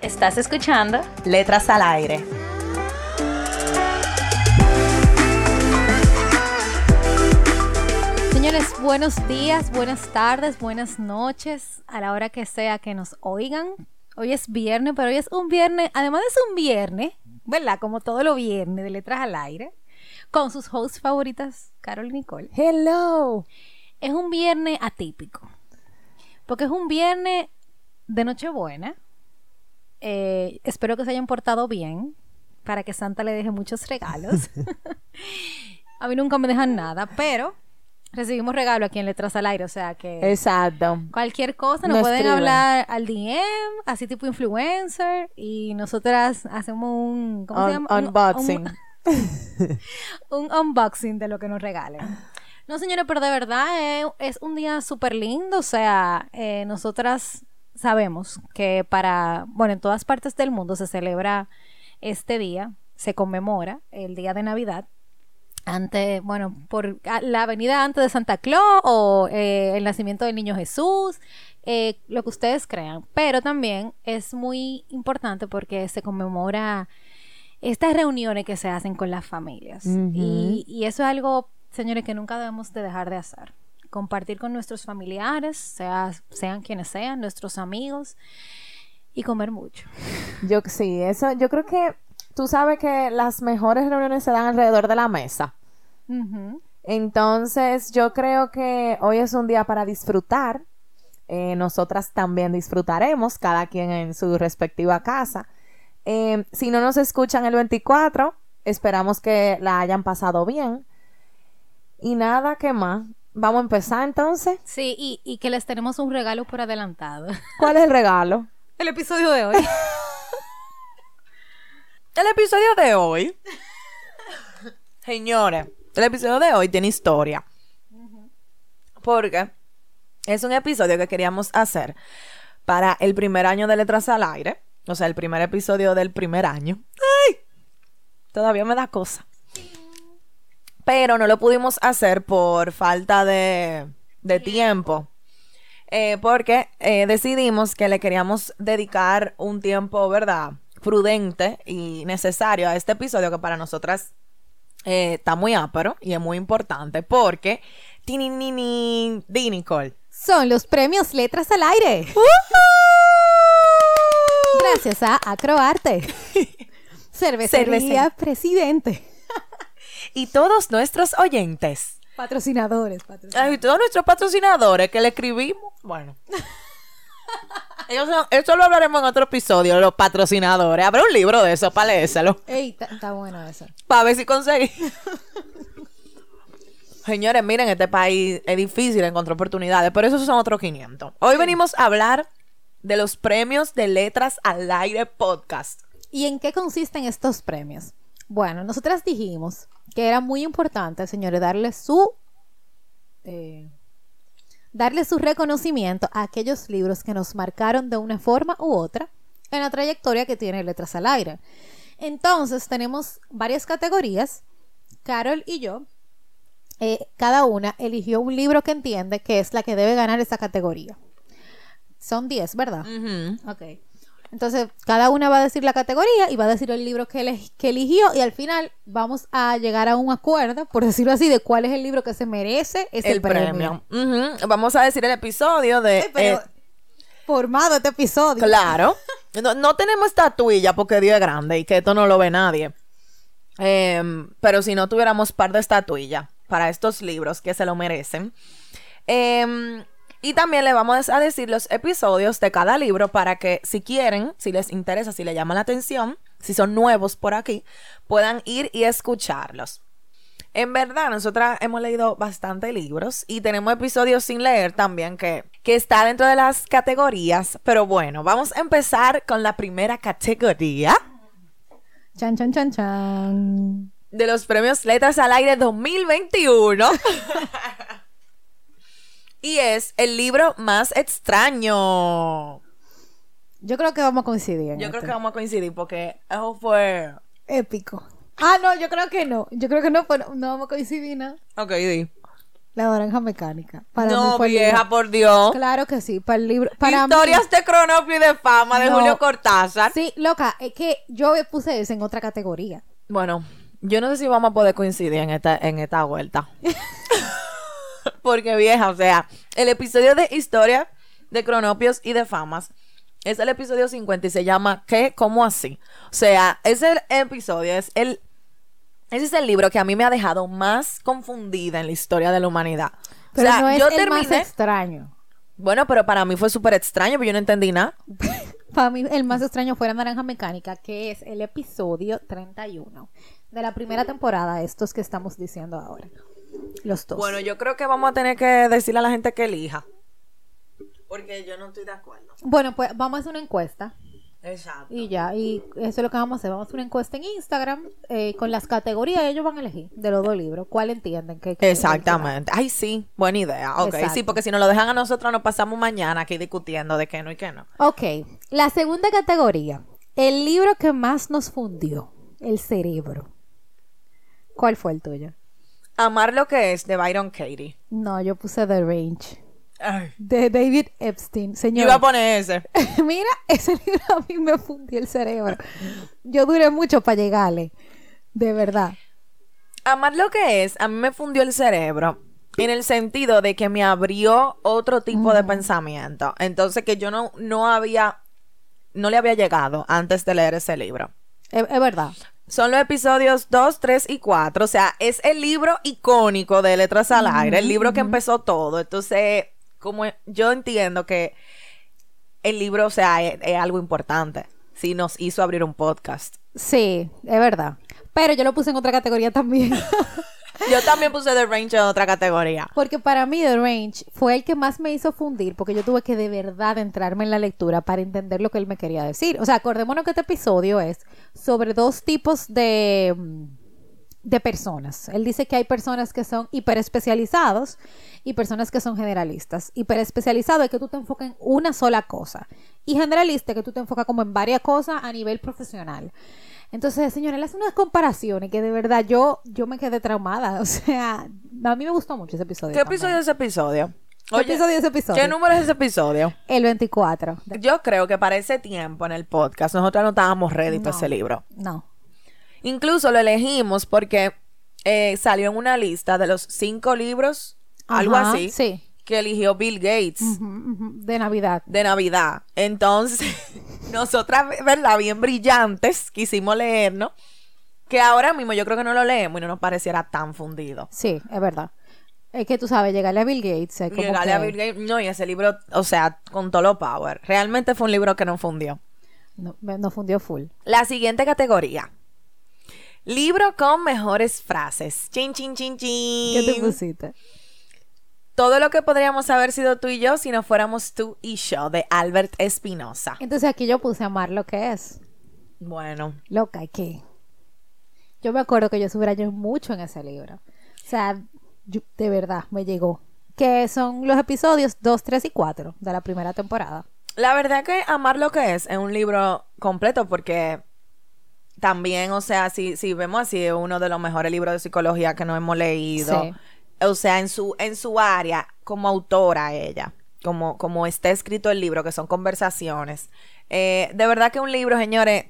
¿Estás escuchando? Letras al aire. Señores, buenos días, buenas tardes, buenas noches, a la hora que sea que nos oigan. Hoy es viernes, pero hoy es un viernes, además de ser un viernes, ¿verdad? Como todo lo viernes de Letras al Aire, con sus hosts favoritas, Carol y Nicole. Hello. Es un viernes atípico, porque es un viernes de Nochebuena. Eh, espero que se hayan portado bien, para que Santa le deje muchos regalos. A mí nunca me dejan nada, pero recibimos regalo aquí en Letras al Aire, o sea que Exacto. cualquier cosa nos, Nos pueden escriben. hablar al DM, así tipo influencer, y nosotras hacemos un, ¿cómo se Un- llama? Un- unboxing. Un, un unboxing de lo que nos regalen. No, señores, pero de verdad eh, es un día súper lindo, o sea, eh, nosotras sabemos que para, bueno, en todas partes del mundo se celebra este día, se conmemora el día de Navidad, ante, bueno, por la avenida antes de Santa Claus o eh, el nacimiento del niño Jesús, eh, lo que ustedes crean. Pero también es muy importante porque se conmemora estas reuniones que se hacen con las familias. Y, y eso es algo, señores, que nunca debemos de dejar de hacer. Compartir con nuestros familiares, sea, sean quienes sean, nuestros amigos, y comer mucho. Yo sí, eso, yo creo que tú sabes que las mejores reuniones se dan alrededor de la mesa. Entonces, yo creo que hoy es un día para disfrutar. Eh, nosotras también disfrutaremos, cada quien en su respectiva casa. Eh, si no nos escuchan el 24, esperamos que la hayan pasado bien. Y nada, ¿qué más? Vamos a empezar entonces. Sí, y, y que les tenemos un regalo por adelantado. ¿Cuál es el regalo? El episodio de hoy. El episodio de hoy, señores, el episodio de hoy tiene historia. Porque es un episodio que queríamos hacer para el primer año de Letras al Aire. O sea, el primer episodio del primer año. ¡Ay! Todavía me da cosa. Pero no lo pudimos hacer por falta de, de tiempo. Eh, porque eh, decidimos que le queríamos dedicar un tiempo, ¿verdad? Prudente y necesario a este episodio que para nosotras eh, está muy ápero y es muy importante porque... Tininini, Di Nicole. Son los premios Letras al Aire. Gracias a Acroarte. Cervecería Cervecería. Presidente. Y todos nuestros oyentes. Patrocinadores, patrocinadores. Ay, todos nuestros patrocinadores que le escribimos. Bueno. Ellos son- eso lo hablaremos en otro episodio, los patrocinadores. Habrá un libro de eso para leérselo. Ey, está- está bueno eso. Para ver si conseguí. Señores, miren, este país es difícil encontrar oportunidades, pero esos son otros 500. Hoy venimos a hablar de los premios de letras al aire podcast. ¿Y en qué consisten estos premios? Bueno, nosotras dijimos que era muy importante, señores, darle su eh, darle su reconocimiento a aquellos libros que nos marcaron de una forma u otra en la trayectoria que tiene Letras al Aire. Entonces, tenemos varias categorías. Carol y yo, eh, cada una eligió un libro que entiende que es la que debe ganar esa categoría. Son 10, ¿verdad? Ok. Entonces, cada una va a decir la categoría y va a decir el libro que, que eligió y al final vamos a llegar a un acuerdo, por decirlo así, de cuál es el libro que se merece ese el premio. Vamos a decir el episodio de... Pero eh, formado este episodio. Claro. No, no tenemos estatuilla porque Dios es grande y que esto no lo ve nadie. Em, pero si no tuviéramos par de estatuillas para estos libros que se lo merecen. Em, y también le vamos a decir los episodios de cada libro para que si quieren, si les interesa, si les llama la atención, si son nuevos por aquí, puedan ir y escucharlos. En verdad, nosotras hemos leído bastante libros y tenemos episodios sin leer también que, que está dentro de las categorías. Pero bueno, vamos a empezar con la primera categoría Chan, chan, chan, chan. de los premios Letras al Aire 2021. y es el libro más extraño. Yo creo que vamos a coincidir. en Yo creo que vamos a coincidir porque eso fue... Épico. Ah, no, yo creo que no. Yo creo que no, fue- no vamos a coincidir nada. Ok, di. La naranja mecánica. Para mí No, el vieja, por Dios. Claro que sí, para el libro. Para Historias de Cronopio y de fama de No. Julio Cortázar. mí. Sí, loca, es que yo puse eso en otra categoría. Bueno, yo no sé si vamos a poder coincidir en esta, en esta vuelta. Porque vieja, o sea, el episodio de historia de cronopios y de famas es el episodio 50 y se llama ¿Qué? ¿Cómo así? O sea, ese episodio es el... Ese es el libro que a mí me ha dejado más confundida en la historia de la humanidad. Pero o sea, no es yo el terminé... más extraño. Bueno, pero para mí fue súper extraño, porque yo no entendí nada. Para mí el más extraño fue la naranja mecánica, que es el episodio 31 de la primera temporada, estos que estamos diciendo ahora. Los dos. Bueno, yo creo que vamos a tener que decirle a la gente que elija. Porque yo no estoy de acuerdo. Bueno, pues vamos a hacer una encuesta. Exacto. Y ya, y eso es lo que vamos a hacer. Vamos a hacer una encuesta en Instagram eh, con las categorías. Ellos van a elegir de los dos libros cuál entienden que. Exactamente. Ay, sí, buena idea. Ok, Exacto. sí, porque si nos lo dejan a nosotros, nos pasamos mañana aquí discutiendo de qué no y qué no. Ok, la segunda categoría. El libro que más nos fundió. El cerebro. ¿Cuál fue el tuyo? Amar lo que es de Byron Katie. No, yo puse The Range. Ay, De David Epstein. yo Señor. iba a poner ese. Mira, ese libro a mí me fundió el cerebro. Yo duré mucho para llegarle. De verdad. Amar lo que es, a mí me fundió el cerebro. En el sentido de que me abrió otro tipo de pensamiento. Entonces que yo no, no había, no le había llegado antes de leer ese libro. Es, es verdad. Son los episodios 2, 3 y 4. O sea, es el libro icónico de Letras al Aire, el libro que empezó todo. Entonces, como yo entiendo que el libro, o sea, es, es algo importante. Sí, nos hizo abrir un podcast. Sí, es verdad. Pero yo lo puse en otra categoría también. Yo también puse The Range en otra categoría. Porque para mí The Range fue el que más me hizo fundir, porque yo tuve que de verdad entrarme en la lectura para entender lo que él me quería decir. O sea, acordémonos que este episodio es sobre dos tipos de, mm, de personas. Él dice que hay personas que son hiperespecializados y personas que son generalistas. Hiperespecializado es que tú te enfocas en una sola cosa. Y generalista es que tú te enfocas como en varias cosas a nivel profesional. Entonces, señora, él hace unas comparaciones que de verdad yo, yo me quedé traumada. O sea, a mí me gustó mucho ese episodio. ¿Qué también. episodio es ese episodio? ¿Qué episodio es ese episodio? ¿Qué número es ese episodio? El 24. Yo creo que para ese tiempo en el podcast nosotros no estábamos ready para No. ese libro. No. Incluso lo elegimos porque eh, salió en una lista de los cinco libros, algo así, Sí. Que eligió Bill Gates De Navidad. de Navidad. Entonces, nosotras, ¿verdad? Bien brillantes, quisimos leernos, que ahora mismo yo creo que no lo leemos y no nos pareciera tan fundido. Sí, es verdad. Es que tú sabes, llegarle a Bill Gates. es como Llegarle a Bill Gates, no, y ese libro, o sea, con todo lo power. Realmente fue un libro que nos fundió. No, nos fundió full. La siguiente categoría. Libro con mejores frases. Chin, chin, chin, chin. ¿Qué te pusiste? Todo lo que podríamos haber sido tú y yo si no fuéramos tú y yo, de Albert Espinosa. Entonces aquí yo puse amar lo que es. Bueno, Loca, ¿y qué? Yo me acuerdo que yo subrayé mucho en ese libro. O sea, yo- de verdad, me llegó. Que son los episodios 2, 3 y 4 de la primera temporada. la verdad que Amar lo que es es un libro completo porque también, o sea, si, si vemos así, es uno de los mejores libros de psicología que nos hemos leído. Sí. O sea, en su, en su área, como autora ella, como, como está escrito el libro, que son conversaciones. Eh, de verdad que un libro, señores,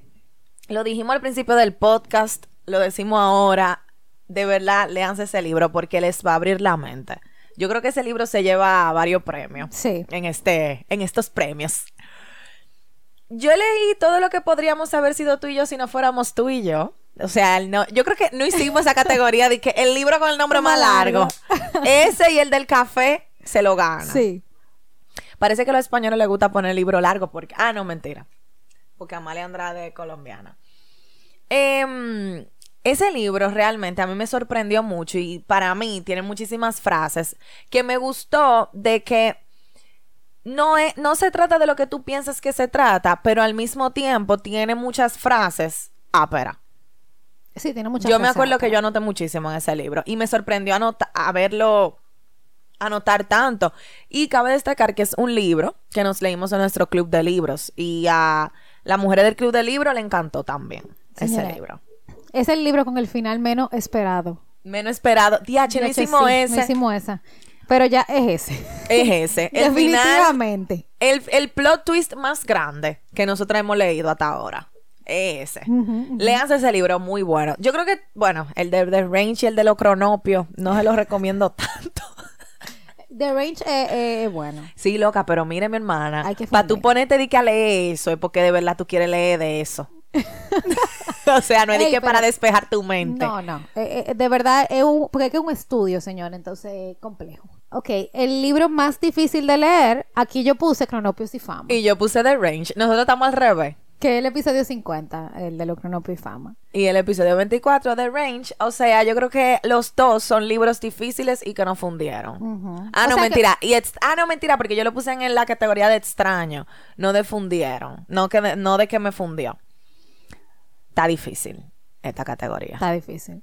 lo dijimos al principio del podcast, lo decimos ahora, de verdad, léanse ese libro porque les va a abrir la mente. Yo creo que ese libro se lleva varios premios Sí. en este, en estos premios. Yo leí todo lo que podríamos haber sido tú y yo si no fuéramos tú y yo. O sea, no, yo creo que no hicimos esa categoría de que el libro con el nombre más largo. Ese y el del café se lo gana. Sí. Parece que a los españoles les gusta poner libro largo porque. Ah, no, mentira. Porque Amalia Andrade es colombiana. Em, Ese libro realmente a mí me sorprendió mucho y para mí tiene muchísimas frases que me gustó de que no, es, no se trata de lo que tú piensas que se trata, pero al mismo tiempo tiene muchas frases ápera. Sí, tiene muchas Yo me acuerdo que yo anoté muchísimo en ese libro y me sorprendió anota- a verlo anotar tanto. Y cabe destacar que es un libro que nos leímos en nuestro club de libros y a la mujer del club de libros le encantó también Señora, ese libro. Es el libro con el final menos esperado. Menos esperado. Diache, no hicimos sí, ese. no hicimos esa. Pero ya es ese. Es ese. El final, Definitivamente. el, el plot twist más grande que nosotros hemos leído hasta ahora. Es ese. Ujú. Léanse ese libro, muy bueno. Yo creo que, bueno, el de The Range y el de los cronopios, no se los recomiendo tanto. The Range eh, eh, es bueno. Sí, loca, pero mire, mi hermana, para tú ponerte de que a leer eso, es porque de verdad tú quieres leer de eso. o sea, no es Ey, que para despejar tu mente. No, no. Eh, de verdad, es un, porque es un estudio, señor, entonces es complejo. Ok, el libro más difícil de leer, aquí yo puse Cronopios y Fama, Y yo puse The Range. Nosotros estamos al revés. Que es el episodio 50, el de los Cronopios y Fama. Y el episodio 24 de Range, o sea, yo creo que los dos son libros difíciles y que nos fundieron. Ah, O no, que- mentira. Y ah, no, mentira, porque yo lo puse en la categoría de extraño, no de fundieron, no, que de, no de que me fundió. Está difícil esta categoría. Está difícil.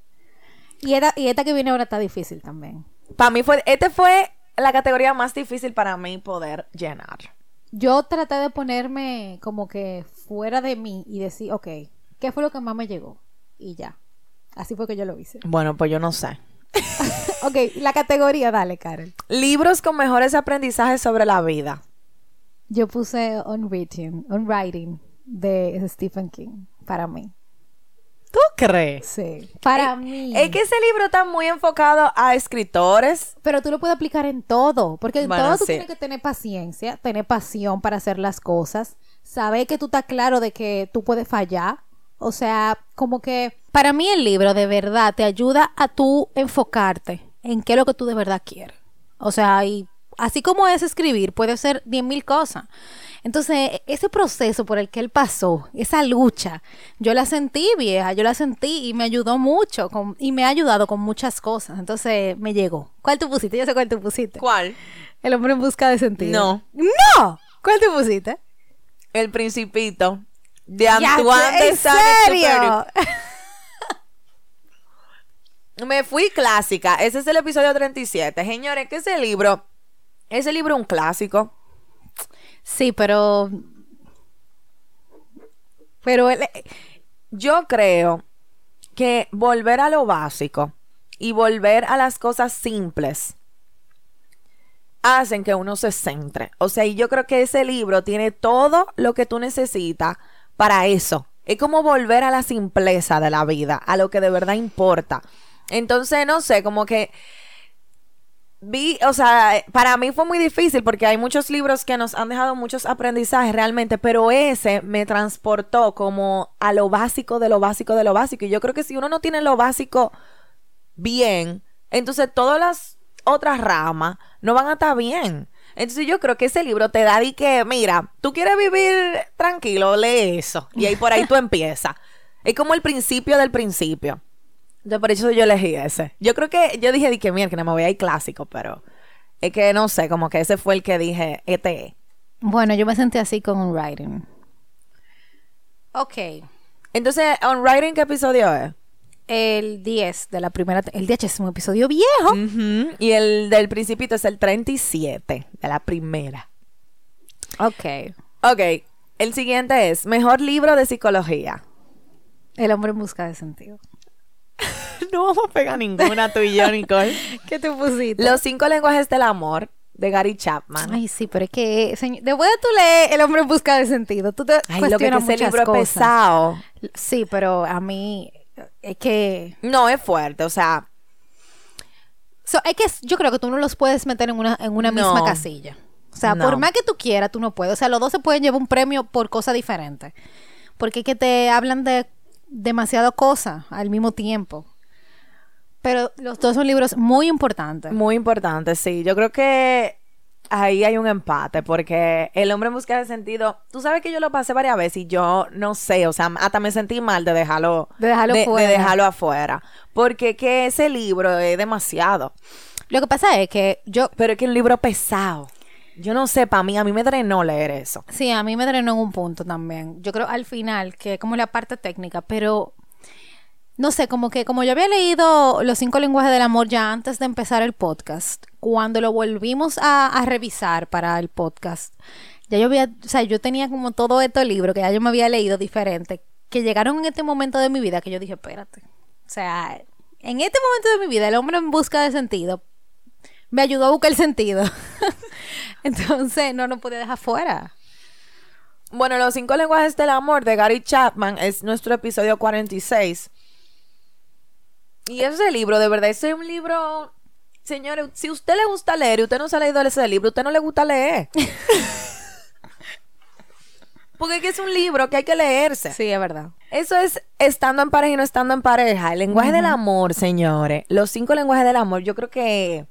Y esta, y esta que viene ahora está difícil también. Para mí fue, este fue la categoría más difícil para mí poder llenar. Yo traté de ponerme como que fuera de mí y decir, ok, ¿qué fue lo que más me llegó? Y ya. Así fue que yo lo hice. Bueno, pues yo no sé. ok, la categoría, dale, Karen. Libros con mejores aprendizajes sobre la vida. Yo puse On Writing, On Writing de Stephen King para mí. ¿Tú crees? Sí. Para mí. Es que ese libro está muy enfocado a escritores. Pero tú lo puedes aplicar en todo, porque en Bueno, todo tú sí. tienes que tener paciencia, tener pasión para hacer las cosas, saber que tú estás claro de que tú puedes fallar. O sea, como que para mí el libro de verdad te ayuda a tú enfocarte en qué es lo que tú de verdad quieres. O sea, y así como es escribir, puede ser diez mil cosas. Entonces, ese proceso por el que él pasó, esa lucha, yo la sentí vieja, yo la sentí y me ayudó mucho con- y me ha ayudado con muchas cosas. Entonces, me llegó. ¿Cuál tú pusiste? Yo sé cuál tú pusiste. ¿Cuál? El hombre en busca de sentido. No. ¡No! ¿Cuál tú pusiste? El Principito. De Antoine de. Me fui clásica. Ese es el episodio 37. Señores, que ese libro, ese libro es un clásico. Sí, pero... Pero él... Yo creo que volver a lo básico y volver a las cosas simples hacen que uno se centre. O sea, y yo creo que ese libro tiene todo lo que tú necesitas para eso. Es como volver a la simpleza de la vida, a lo que de verdad importa. Entonces, no sé, como que vi, o sea, para mí fue muy difícil porque hay muchos libros que nos han dejado muchos aprendizajes realmente, pero ese me transportó como a lo básico de lo básico de lo básico. Y yo creo que si uno no tiene lo básico bien, entonces todas las otras ramas no van a estar bien. Entonces yo creo que ese libro te da de que, mira, tú quieres vivir tranquilo, lee eso. Y ahí por ahí tú empiezas. Es como el principio del principio. Entonces por eso yo elegí ese. Yo creo que, yo dije de que, mira, que no me voy a ir clásico, pero es que no sé, como que ese fue el que dije, este es. Bueno, yo me sentí así con un writing. Ok. Entonces, ¿On Writing qué episodio es? El 10 de la primera... El 10 es un episodio viejo. Y el del principito es el 37 de la primera. Ok. Ok, el siguiente es Mejor libro de psicología. El hombre en busca de sentido. No vamos a pegar ninguna tú y yo, Nicole. ¿Qué te pusiste? Los cinco lenguajes del amor de Gary Chapman. Ay, sí, pero es que, señor, después de tú leer El hombre en busca de sentido, tú te Ay, lo que, cuestionas ese muchas libro es cosas. pesado. Sí, pero a mí es que... No, es fuerte, o sea, so, es que yo creo que tú no los puedes meter en una, en una No. misma casilla. O sea, No. por más que tú quieras, tú no puedes. O sea, los dos se pueden llevar un premio por cosas diferentes. Porque es que te hablan de demasiado cosas al mismo tiempo. Pero los dos son libros muy importantes. muy importante, sí. Yo creo que ahí hay un empate, porque el hombre en busca de sentido, tú sabes que yo lo pasé varias veces y yo no sé, o sea, hasta me sentí mal de dejarlo, De dejarlo de, fuera. dejarlo afuera, porque que ese libro es demasiado, Lo que pasa es que yo, pero es que es un libro pesado. Yo no sé, para mí, a mí me drenó leer eso. sí, a mí me drenó en un punto también. Yo creo al final que es como la parte técnica, pero no sé, como que como yo había leído los cinco lenguajes del amor ya antes de empezar el podcast, cuando lo volvimos a, revisar para el podcast, ya yo había, o sea, yo tenía como todo estos libros que ya yo me había leído diferente, que llegaron en este momento de mi vida que yo dije, espérate, o sea, en este momento de mi vida, el hombre en busca de sentido me ayudó a buscar el sentido. Entonces, no lo podía dejar fuera. Bueno, Los cinco lenguajes del amor de Gary Chapman es nuestro episodio 46. Y ese libro, de verdad, ese es un libro... Señores, si a usted le gusta leer y usted no se ha leído ese libro, a usted no le gusta leer. Porque es que es un libro que hay que leerse. Sí, es verdad. Eso es estando en pareja y no estando en pareja. El lenguaje del amor, señores. Los cinco lenguajes del amor, yo creo que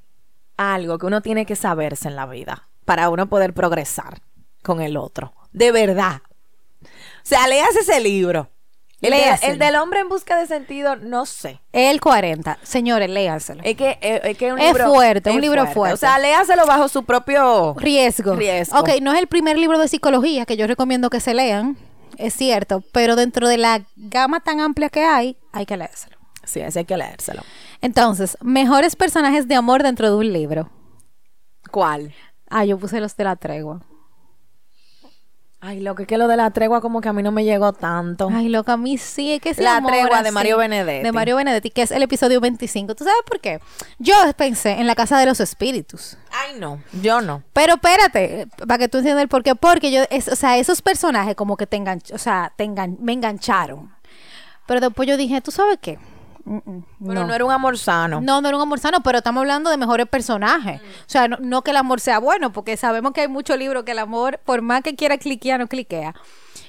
algo que uno tiene que saberse en la vida para uno poder progresar con el otro. De verdad. O sea, leas ese libro. El, de- Léaselo. el del hombre en busca de sentido, no sé. El 40. Señores, léanselo. Es que es, es que un Es libro fuerte, un libro fuerte. O sea, léaselo bajo su propio Riesgo. Riesgo. Ok, no es el primer libro de psicología que yo recomiendo que se lean, es cierto, pero dentro de la gama tan amplia que hay, hay que leérselo. Sí, ese hay que leérselo. Entonces, mejores personajes de amor dentro de un libro. ¿Cuál? Ah, yo puse los de la tregua. Ay, lo que es que lo de la tregua como que a mí no me llegó tanto. Ay, loca, a mí sí, es que ese La tregua de Mario Benedetti. De Mario Benedetti, que es el episodio 25. ¿Tú sabes por qué? Yo pensé en la Casa de los Espíritus. Ay, no, yo no. Pero espérate, para que tú entiendas el por qué. Porque yo, es, o sea, esos personajes como que te enganch, o sea, te engan- me engancharon. Pero después yo dije, ¿tú sabes qué? Mm, mm, Pero no. no. era un amor sano. No, no era un amor sano, pero estamos hablando de mejores personajes. O sea, no, no que el amor sea bueno, porque sabemos que hay muchos libros que el amor, por más que quiera cliquear, no cliquea.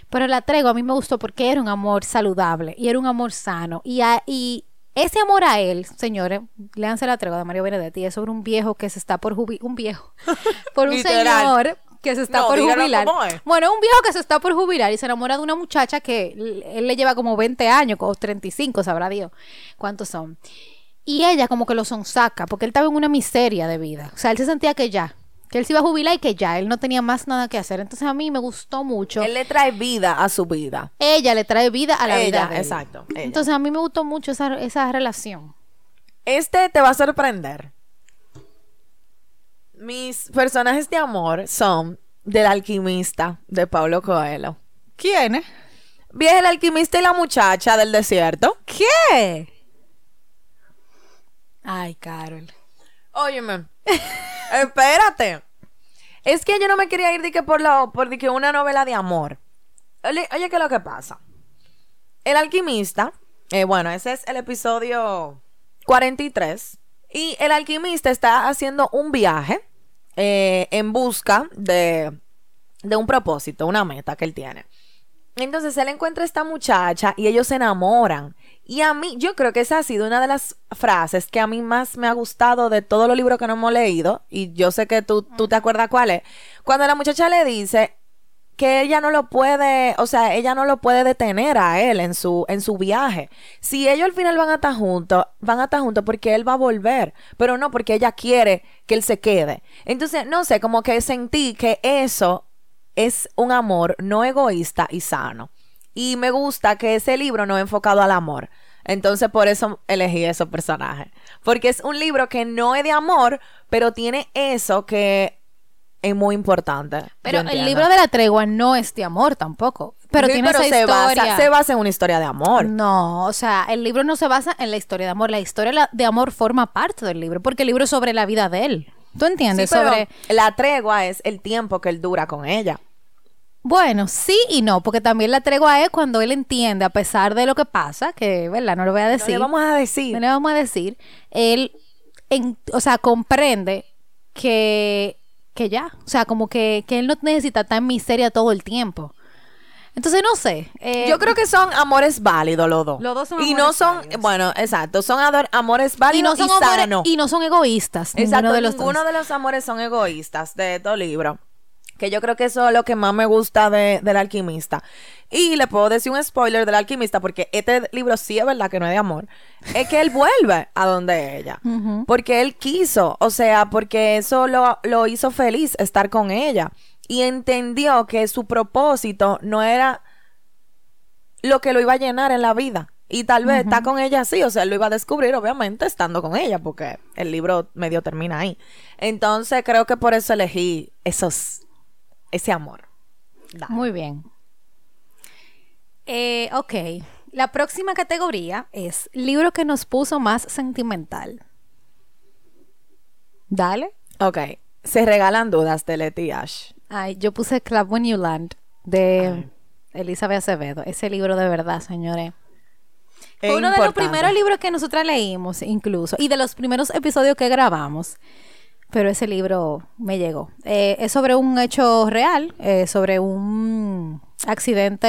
Pero la tregua a mí me gustó porque era un amor saludable y era un amor sano. Y, a- y ese amor a él, señores, léanse la tregua de Mario Benedetti, es sobre un viejo que se está por jubilar, un viejo, por un señor que se está No, por jubilar. es. Bueno, un viejo que se está por jubilar y se enamora de una muchacha que él le lleva como 20 años, o 35, sabrá Dios cuántos son. Y ella como que lo sonsaca, porque él estaba en una miseria de vida. O sea, él se sentía que ya, que él se iba a jubilar y que ya, él no tenía más nada que hacer. Entonces a mí me gustó mucho. Él le trae vida a su vida. ella le trae vida a la Ella, vida. de él. exacto, ella. Entonces a mí me gustó mucho esa, esa relación. Este te va a sorprender. Mis personajes de amor son del alquimista de Pablo Coelho. ¿Quién? Viene el alquimista y la muchacha del desierto. ¿Qué? Ay, Carol. Óyeme, espérate. Es que yo no me quería ir de que por, la, por de que una novela de amor. Oye, oye, ¿qué es lo que pasa? El alquimista, eh, bueno, ese es el episodio 43. Y el alquimista está haciendo un viaje eh, en busca de, de un propósito, una meta que él tiene. Entonces él encuentra a esta muchacha y ellos se enamoran. Y a mí, yo creo que esa ha sido una de las frases que a mí más me ha gustado de todos los libros que no hemos leído. Y yo sé que tú, tú te acuerdas cuál es. Cuando la muchacha le dice que ella no lo puede, o sea, ella no lo puede detener a él en su, en su viaje. Si ellos al final van a estar juntos, van a estar juntos porque él va a volver, pero no porque ella quiere que él se quede. Entonces, no sé, como que sentí que eso es un amor no egoísta y sano. Y me gusta que ese libro no es enfocado al amor. Entonces por eso elegí esos personajes. Porque es un libro que no es de amor, pero tiene eso que es muy importante. Pero el libro de la tregua no es de amor tampoco. Pero Sí, tiene esa se historia. Basa, se basa en una historia de amor. No, o sea, el libro no se basa en la historia de amor. La historia de amor forma parte del libro, porque el libro es sobre la vida de él. ¿Tú Sí, entiendes? pero sobre. la tregua es el tiempo que él dura con ella. Bueno, sí y no, porque también la tregua es cuando él entiende, a pesar de lo que pasa, que, ¿verdad? No lo voy a No decir. le vamos a decir. no le vamos a decir. Él, en- o sea, comprende que, que ya, o sea, como que, que él no necesita estar en miseria todo el tiempo. Entonces, no sé. eh, Yo creo que son amores válidos los dos. Los dos son Y no son, válidos. bueno, exacto, son ador- amores y válidos no y, son amores- sanos. y no son egoístas. Exacto, ninguno de los ninguno dos. de los amores son egoístas de estos libros. Que yo creo que eso es lo que más me gusta de, del alquimista. Y le puedo decir un spoiler del alquimista, porque este libro sí es verdad que no es de amor. Es que él vuelve a donde ella. Porque él quiso, o sea, porque eso lo, lo hizo feliz estar con ella. Y entendió que su propósito no era lo que lo iba a llenar en la vida. Y tal vez está con ella así, o sea, lo iba a descubrir, obviamente, estando con ella, porque el libro medio termina ahí. Entonces, creo que por eso elegí esos, ese amor. Dale. Muy bien. Eh, ok. La próxima categoría es libro que nos puso más sentimental. Dale. Ok, se regalan dudas de Letty Ash. Ay, yo puse Club When You Land de Elizabeth Acevedo. Ese libro de verdad, señores. Fue uno de los primeros libros que nosotras leímos, incluso, y de los primeros episodios que grabamos. Pero ese libro me llegó. Eh, es sobre un hecho real, eh, sobre un accidente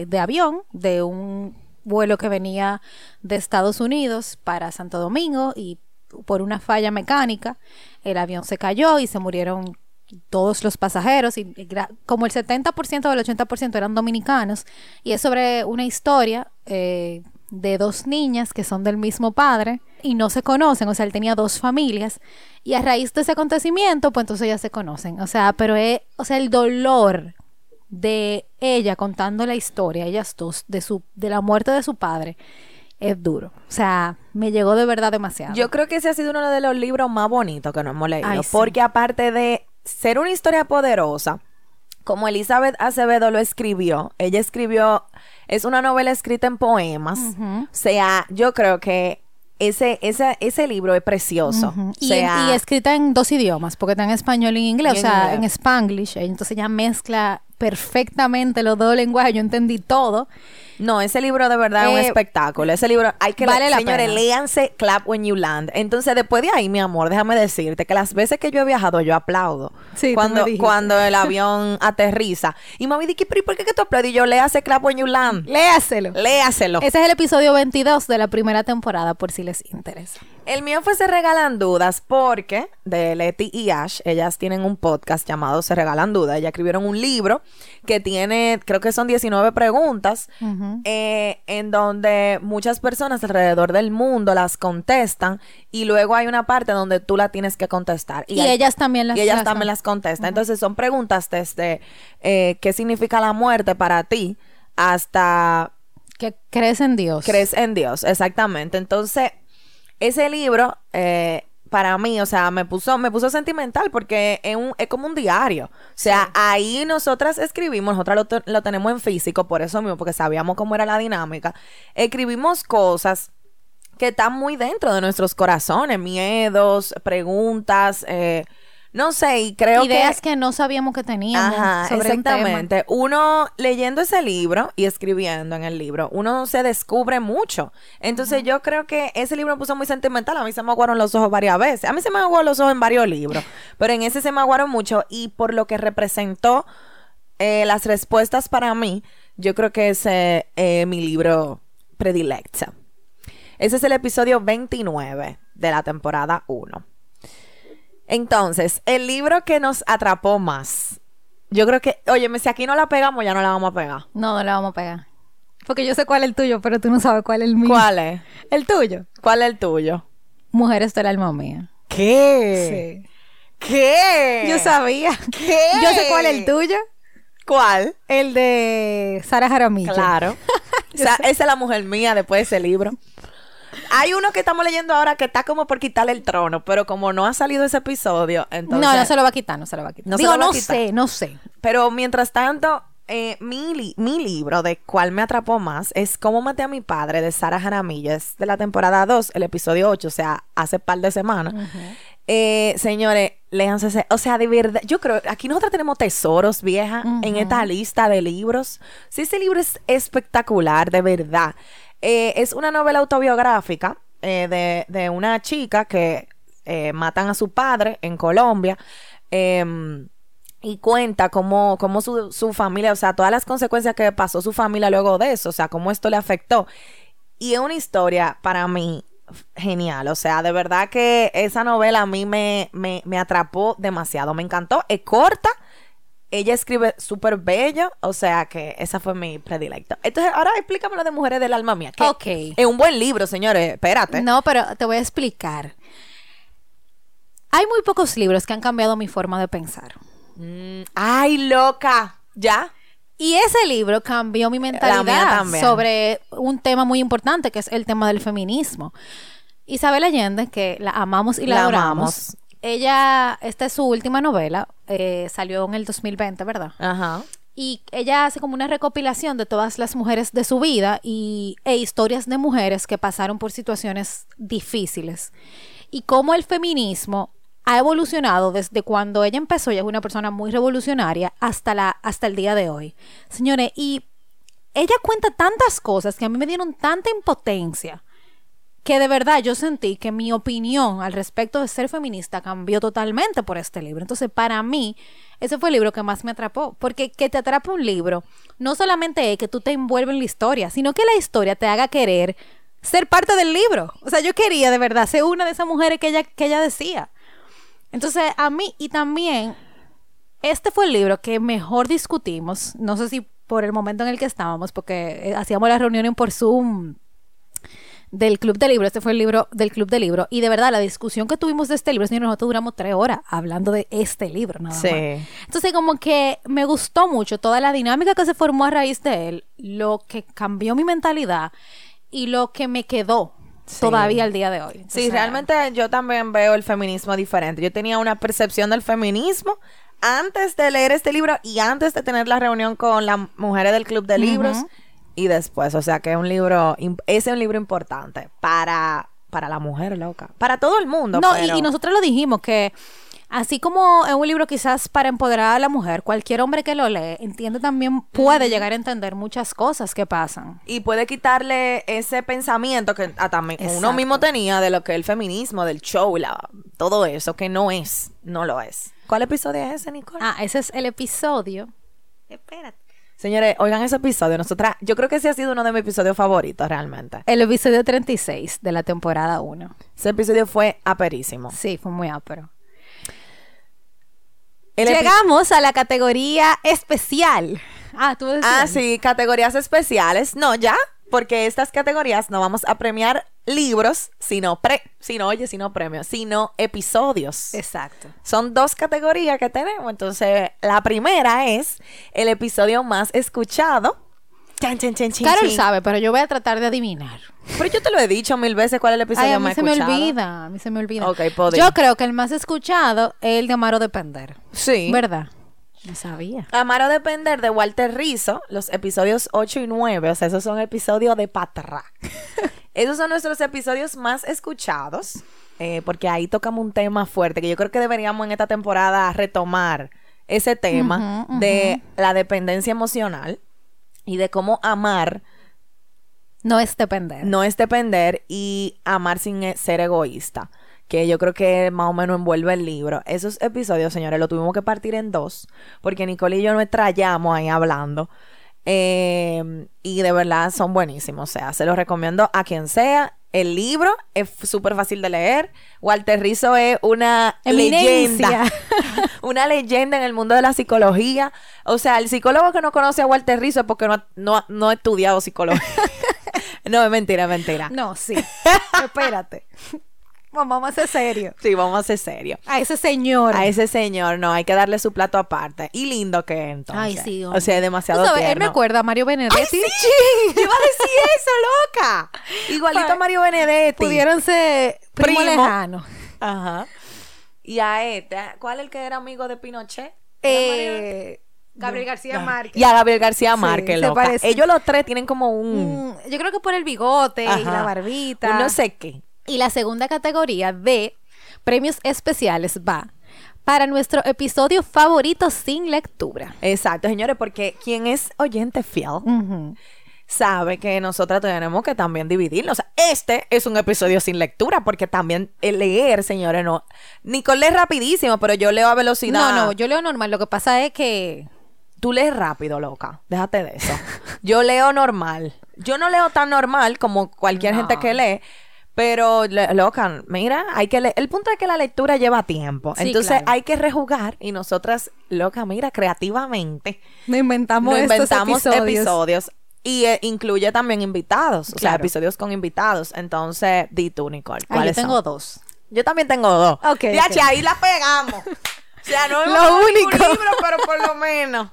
eh, de avión, de un vuelo que venía de Estados Unidos para Santo Domingo y por una falla mecánica el avión se cayó y se murieron todos los pasajeros y como el 70% o el 80% eran dominicanos y es sobre una historia eh, de dos niñas que son del mismo padre y no se conocen, o sea, él tenía dos familias y a raíz de ese acontecimiento, pues entonces ya se conocen, o sea, pero es, o sea, el dolor de ella contando la historia, ellas dos, de su, de la muerte de su padre, es duro. O sea, me llegó de verdad demasiado. Yo creo que ese ha sido uno de los libros más bonitos que nos hemos leído. Ay, sí. Porque aparte de ser una historia poderosa, como Elizabeth Acevedo lo escribió, ella escribió, es una novela escrita en poemas. O sea, yo creo que ese, ese, ese libro es precioso. O y, sea, y escrita en dos idiomas, porque está en español y en inglés, Y o en sea, inglés. en spanglish. Entonces ya mezcla perfectamente los dos lenguajes. Yo entendí todo. No, ese libro de verdad es un Eh, espectáculo. Ese libro hay que vale la señores, pena. léanse Clap When You Land. Entonces, después de ahí, mi amor, déjame decirte que las veces que yo he viajado, yo aplaudo. Sí, cuando, cuando el avión aterriza. Y mami ¿y por qué que tú aplaudes? Y yo léase Clap When You Land. Léaselo. Léaselo. Ese es el episodio 22 de la primera temporada, por si les interesa. El mío fue Se Regalan Dudas porque de Leti y Ash, ellas tienen un podcast llamado Se Regalan Dudas. Ellas escribieron un libro que tiene, creo que son 19 preguntas, Eh, en donde muchas personas alrededor del mundo las contestan y luego hay una parte donde tú la tienes que contestar. Y hay- ellas también las- y ellas las también las contestan. Entonces son preguntas desde eh, qué significa la muerte para ti hasta Que crees en Dios. crees en Dios, exactamente. Entonces, ese libro, eh, para mí, o sea, me puso, me puso sentimental porque es, un, es como un diario. O sea, ahí nosotras escribimos, nosotras lo, te- lo tenemos en físico, por eso mismo, porque sabíamos cómo era la dinámica. Escribimos cosas que están muy dentro de nuestros corazones, miedos, preguntas, eh, no sé, y creo Ideas que... que... no sabíamos que teníamos Ajá, sobre un tema. exactamente. Uno leyendo ese libro y escribiendo en el libro, uno se descubre mucho. Entonces yo creo que ese libro me puso muy sentimental. A mí se me aguaron los ojos varias veces. A mí se me aguaron los ojos en varios libros, pero en ese se me aguaron mucho y por lo que representó eh, las respuestas para mí, yo creo que ese es mi libro predilecto. Ese es el episodio 29 de la temporada 1. Entonces, el libro que nos atrapó más. Yo creo que, oye, si aquí no la pegamos, ya no la vamos a pegar. No, no la vamos a pegar. Porque yo sé cuál es el tuyo, pero tú no sabes cuál es el mío. ¿Cuál es? El tuyo. ¿Cuál es el tuyo? Mujeres del alma mía. ¿Qué? ¿Qué? Yo sabía. ¿Qué? Yo sé cuál es el tuyo. ¿Cuál? El de Sara Jaramillo. Claro. o sea, esa es la mujer mía después de ese libro. Hay uno que estamos leyendo ahora que está como por quitarle el trono, pero como no ha salido ese episodio, entonces... no, no se lo va a quitar, no se lo va a quitar. No Digo, no quitar. sé, no sé. Pero mientras tanto, eh, mi, li- mi libro de cuál me atrapó más es Cómo maté a mi padre de Sara Jaramillo. Es de la temporada 2, el episodio 8, o sea, hace par de semanas. Eh, señores, léanse ese. O sea, de verdad, yo creo, aquí nosotros tenemos tesoros, vieja, en esta lista de libros. Sí, ese libro es espectacular, de verdad. Eh, es una novela autobiográfica eh, de, de una chica que eh, matan a su padre en Colombia. Em, y cuenta cómo, cómo su, su familia, o sea, todas las consecuencias que pasó su familia luego de eso, o sea, cómo esto le afectó. Y es una historia para mí genial, o sea, de verdad que esa novela a mí me, me, me atrapó demasiado, me encantó, es corta, ella escribe súper bello, o sea que esa fue mi predilecto. Entonces, ahora explícame lo de Mujeres del Alma Mía. que Ok. Es un buen libro, señores, espérate. No, pero te voy a explicar. Hay muy pocos libros que han cambiado mi forma de pensar. Mm, ay, loca, ¿ya? Y ese libro cambió mi mentalidad sobre un tema muy importante que es el tema del feminismo. Isabel Allende, que la amamos y la, La adoramos. amamos. Ella, esta es su última novela, eh, salió en el 2020, ¿verdad? Ajá. Y ella hace como una recopilación de todas las mujeres de su vida y, e historias de mujeres que pasaron por situaciones difíciles. Y cómo el feminismo ha evolucionado desde cuando ella empezó, ella es una persona muy revolucionaria, hasta, la, hasta el día de hoy. Señores, y ella cuenta tantas cosas que a mí me dieron tanta impotencia que de verdad yo sentí que mi opinión al respecto de ser feminista cambió totalmente por este libro. Entonces, para mí, ese fue el libro que más me atrapó. Porque que te atrape un libro no solamente es que tú te envuelves en la historia, sino que la historia te haga querer ser parte del libro. O sea, yo quería de verdad ser una de esas mujeres que ella, que ella decía. Entonces, a mí, y también, este fue el libro que mejor discutimos. No sé si por el momento en el que estábamos, porque eh, hacíamos las reuniones por Zoom del Club de Libro. Este fue el libro del Club de Libro. Y de verdad, la discusión que tuvimos de este libro, señor, nosotros duramos tres horas hablando de este libro, nada Sí. más. Entonces, como que me gustó mucho toda la dinámica que se formó a raíz de él, lo que cambió mi mentalidad y lo que me quedó Sí. todavía al día de hoy. Sí, realmente yo también veo el feminismo diferente. Yo tenía una percepción del feminismo antes de leer este libro y antes de tener la reunión con las mujeres del club de libros y después. O sea que es un libro, ese es un libro importante para, para la mujer loca. Para todo el mundo. No, y- pero- y, nosotros lo dijimos que así como es un libro quizás para empoderar a la mujer, cualquier hombre que lo lee entiende también puede llegar a entender muchas cosas que pasan. y puede quitarle ese pensamiento que ah, también uno mismo tenía de lo que es el feminismo, del show, la, todo eso, que no es, no lo es. ¿Cuál episodio es ese, Nicole? Ah, ese es el episodio. Espérate. Señores, oigan ese episodio. Nosotras, yo creo que ese ha sido uno de mis episodios favoritos realmente. El episodio 36 de la temporada 1. Ese episodio fue aperísimo. Sí, fue muy. El epi- Llegamos a la categoría especial. Ah, tú decías. Ah, sí, categorías especiales. No, ya, porque estas categorías no vamos a premiar libros, sino pre, sino oye, sino premios, sino episodios. Exacto. Son dos categorías que tenemos. Entonces, la primera es el episodio más escuchado. Chan, chan, chan, chin, Carol sabe, pero yo voy a tratar de adivinar. Pero yo te lo he dicho mil veces cuál es el episodio Ay, a mí más se me olvida, a mí se me olvida. Ok, podí. Yo creo que el más escuchado es el de Amaro Depender. Sí. ¿Verdad? No sabía. Amaro Depender de Walter Rizzo, los episodios 8 y 9, o sea, esos son episodios de patra. esos son nuestros episodios más escuchados, eh, porque ahí tocamos un tema fuerte, que yo creo que deberíamos en esta temporada retomar ese tema de la dependencia emocional y de cómo amar No es depender. no es depender y amar sin e- ser egoísta. Que yo creo que más o menos envuelve el libro. Esos episodios, señores, lo tuvimos que partir en dos. Porque Nicole y yo nos trayamos ahí hablando. Eh, y de verdad son buenísimos. O sea, se los recomiendo a quien sea. El libro es súper fácil de leer. Walter Rizzo es una Eminencia. leyenda. una leyenda en el mundo de la psicología. O sea, el psicólogo que no conoce a Walter Rizzo es porque no, no, no ha estudiado psicología. no, es mentira, es mentira. No, sí. Espérate. Vamos a ser serio. Sí, vamos a ser serios. A ese señor. A ese señor, no, hay que darle su plato aparte. Y lindo que es, entonces. Ay, sí. O sea, es demasiado sabes, él tierno. me acuerda a Mario Benedetti. ¡Ay, sí! Yo iba a decir eso, loca. Igualito a Mario Benedetti. Pudieron ser primo, Primo. lejano. Ajá. Y a este, ¿cuál es el que era amigo de Pinochet? Eh, Gabriel García Márquez. Y a Gabriel García Sí, Márquez, se loca. Ellos los tres tienen como un... Mm, yo creo que por el bigote y la barbita. un no sé qué. Y la segunda categoría de premios especiales va para nuestro episodio favorito sin lectura. Exacto, señores, porque quien es oyente fiel sabe que nosotras tenemos que también dividirlo. O sea, este es un episodio sin lectura, porque también el leer, señores, no. Nicole lee rapidísimo, pero yo leo a velocidad. No, no, yo leo normal. Lo que pasa es que. Tú lees rápido, loca. Déjate de eso. Yo leo normal. Yo no leo tan normal como cualquier No. gente que lee. Pero, loca, mira, hay que. El punto es que la lectura lleva tiempo. Sí, Entonces claro. hay que rejugar y nosotras, loca, mira, creativamente No inventamos, nos estos inventamos episodios. episodios. Y eh, incluye también invitados, o sea, episodios con invitados. Entonces, di tú, Nicole. Ah, yo ¿cuáles tengo son? dos. Yo también tengo dos. Ok, Ya, ok. che, ahí la pegamos. O sea, no Lo hemos leído único. un libro, pero por lo menos.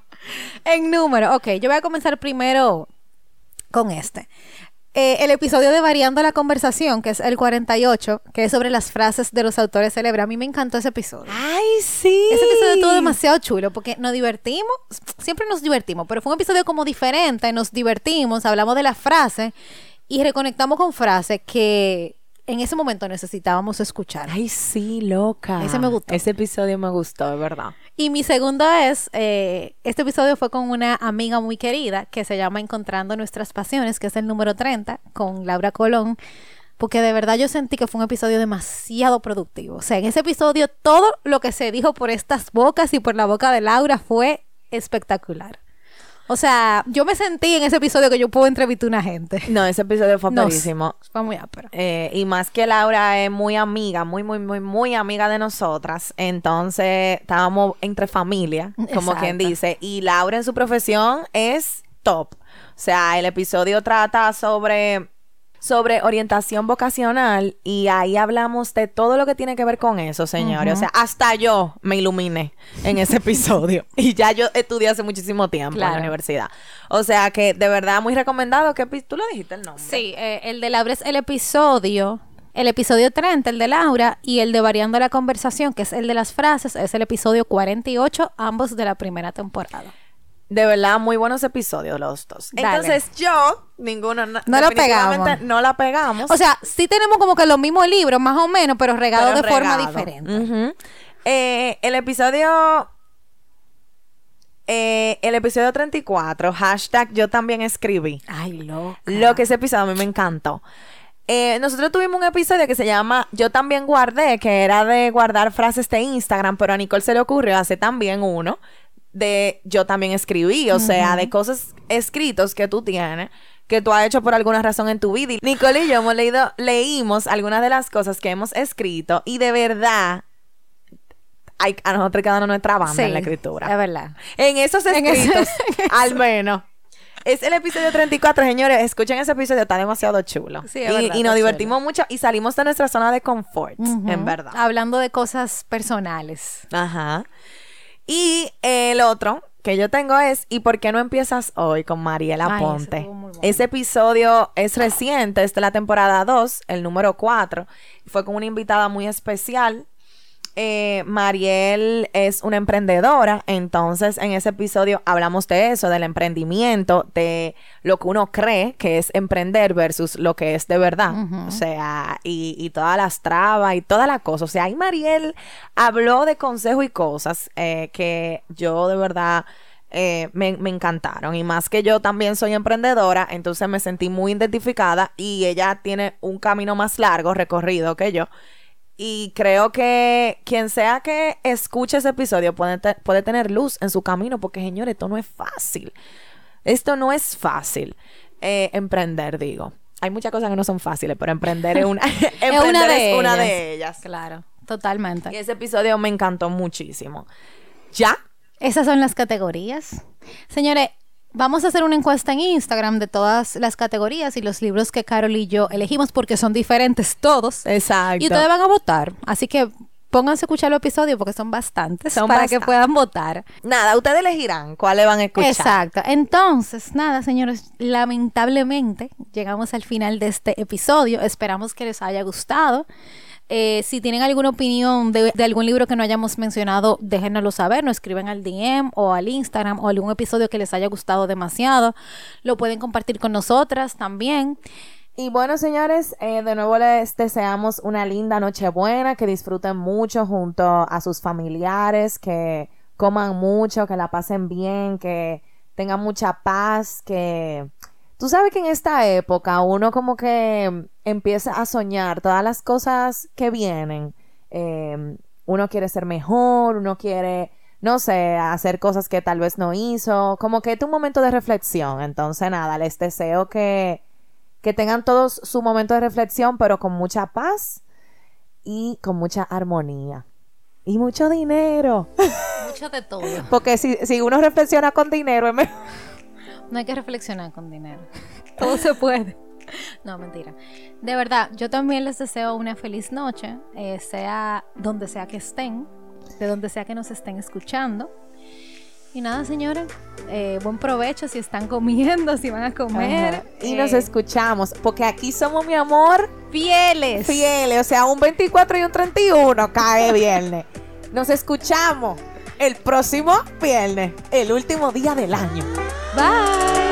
En número, ok, yo voy a comenzar primero con este. Eh, el episodio de Variando la Conversación, que es el 48, que es sobre las frases de los autores célebres. A mí me encantó ese episodio. Ay, sí. Ese episodio estuvo demasiado chulo porque nos divertimos, siempre nos divertimos, pero fue un episodio como diferente, nos divertimos, hablamos de la frase y reconectamos con frases que en ese momento necesitábamos escuchar. Ay, sí, loca. Ese me gustó. Ese episodio me gustó, de verdad. Y mi segunda es, eh, este episodio fue con una amiga muy querida que se llama Encontrando Nuestras Pasiones, que es el número 30, con Laura Colón, porque de verdad yo sentí que fue un episodio demasiado productivo. O sea, en ese episodio todo lo que se dijo por estas bocas y por la boca de Laura fue espectacular. O sea, yo me sentí en ese episodio que yo puedo entrevistar a una gente. No, ese episodio fue No, buenísimo. Fue muy ápero. Eh, y más que Laura es muy amiga, muy, muy, muy, muy amiga de nosotras. Entonces, estábamos entre familia, como Exacto. quien dice. Y Laura en su profesión es top. O sea, el episodio trata sobre, sobre orientación vocacional y ahí hablamos de todo lo que tiene que ver con eso, señores. O sea, hasta yo me iluminé en ese episodio. y ya yo estudié hace muchísimo tiempo en la universidad. O sea, que de verdad muy recomendado. que Tú lo dijiste el nombre. Sí, eh, el de Laura es el episodio, el episodio 30, el de Laura, y el de Variando la Conversación, que es el de las frases, es el episodio 48, ambos de la primera temporada. De verdad, muy buenos episodios los dos. Dale. Entonces yo, ninguno, no, No lo pegamos. No la pegamos. O sea, sí tenemos como que los mismos libros, más o menos, pero regados de forma diferente. Ujú. Eh, el episodio... eh, el episodio 34, hashtag yo también escribí. Ay, loco. Lo que ese episodio a mí me encantó. Eh, nosotros tuvimos un episodio que se llama Yo también guardé, que era de guardar frases de Instagram, pero a Nicole se le ocurrió hacer también uno de Yo también escribí, o sea, de cosas escritos que tú tienes que tú has hecho por alguna razón en tu vida. Y Nicole y yo hemos leído, leímos algunas de las cosas que hemos escrito y de verdad hay, a nosotros cada uno nuestra banda en la escritura. Es verdad. En esos En ese- escritos, al menos. Es el episodio 34, señores. Escuchen ese episodio, está demasiado chulo. Sí, es y, verdad, y nos divertimos mucho y salimos de nuestra zona de confort, en verdad. Hablando de cosas personales. Ajá. Y el otro que yo tengo es ¿Y por qué no empiezas hoy con Mariela Ay, Ponte? bueno. Ese episodio es reciente, es de la temporada 2, el número 4. Fue con una invitada muy especial. Eh, Mariel es una emprendedora, entonces en ese episodio hablamos de eso, del emprendimiento, de lo que uno cree que es emprender versus lo que es de verdad. O sea, y, y todas las trabas y toda la cosa. O sea, ahí Mariel habló de consejos y cosas eh, que yo de verdad eh, me, me encantaron. Y más que yo también soy emprendedora, entonces me sentí muy identificada y ella tiene un camino más largo recorrido que yo. Y creo que quien sea que escuche ese episodio puede, te- puede tener luz en su camino, porque señores, esto no es fácil. Esto no es fácil. Eh, emprender, digo. Hay muchas cosas que no son fáciles, pero emprender es una, emprender es una de ellas. Claro, totalmente. Y ese episodio me encantó muchísimo. ¿Ya? Esas son las categorías. Señores, vamos a hacer una encuesta en Instagram de todas las categorías y los libros que Carol y yo elegimos porque son diferentes todos. Exacto. Y ustedes van a votar. Así que pónganse a escuchar los episodios porque son bastantes Son para que puedan votar. Nada, ustedes elegirán cuáles van a escuchar. Exacto. Entonces, nada, señores, lamentablemente llegamos al final de este episodio. Esperamos que les haya gustado. Eh, si tienen alguna opinión de, algún libro que no hayamos mencionado, déjenoslo saber. Nos escriben al DM o al Instagram o algún episodio que les haya gustado demasiado. Lo pueden compartir con nosotras también. Y bueno, señores, eh, de nuevo les deseamos una linda Nochebuena, que disfruten mucho junto a sus familiares, que coman mucho, que la pasen bien, que tengan mucha paz, que Tú sabes que en esta época uno como que empieza a soñar todas las cosas que vienen. Eh, uno quiere ser mejor, uno quiere, no sé, hacer cosas que tal vez no hizo. Como que es un momento de reflexión. Entonces, nada, les deseo que, que tengan todos su momento de reflexión, pero con mucha paz y con mucha armonía. Y mucho dinero. Mucho de todo. Porque si, si uno reflexiona con dinero, es mejor. No hay que reflexionar con dinero. Todo se puede. No, mentira. De verdad, yo también les deseo una feliz noche, eh, sea donde sea que estén, de donde sea que nos estén escuchando. Y nada, señores, eh, buen provecho si están comiendo, si van a comer. Ajá. Y nos escuchamos, porque aquí somos, mi amor, fieles. fieles. O sea, un 24 y un 31 cae viernes. Nos escuchamos el próximo viernes, el último día del año. Bye.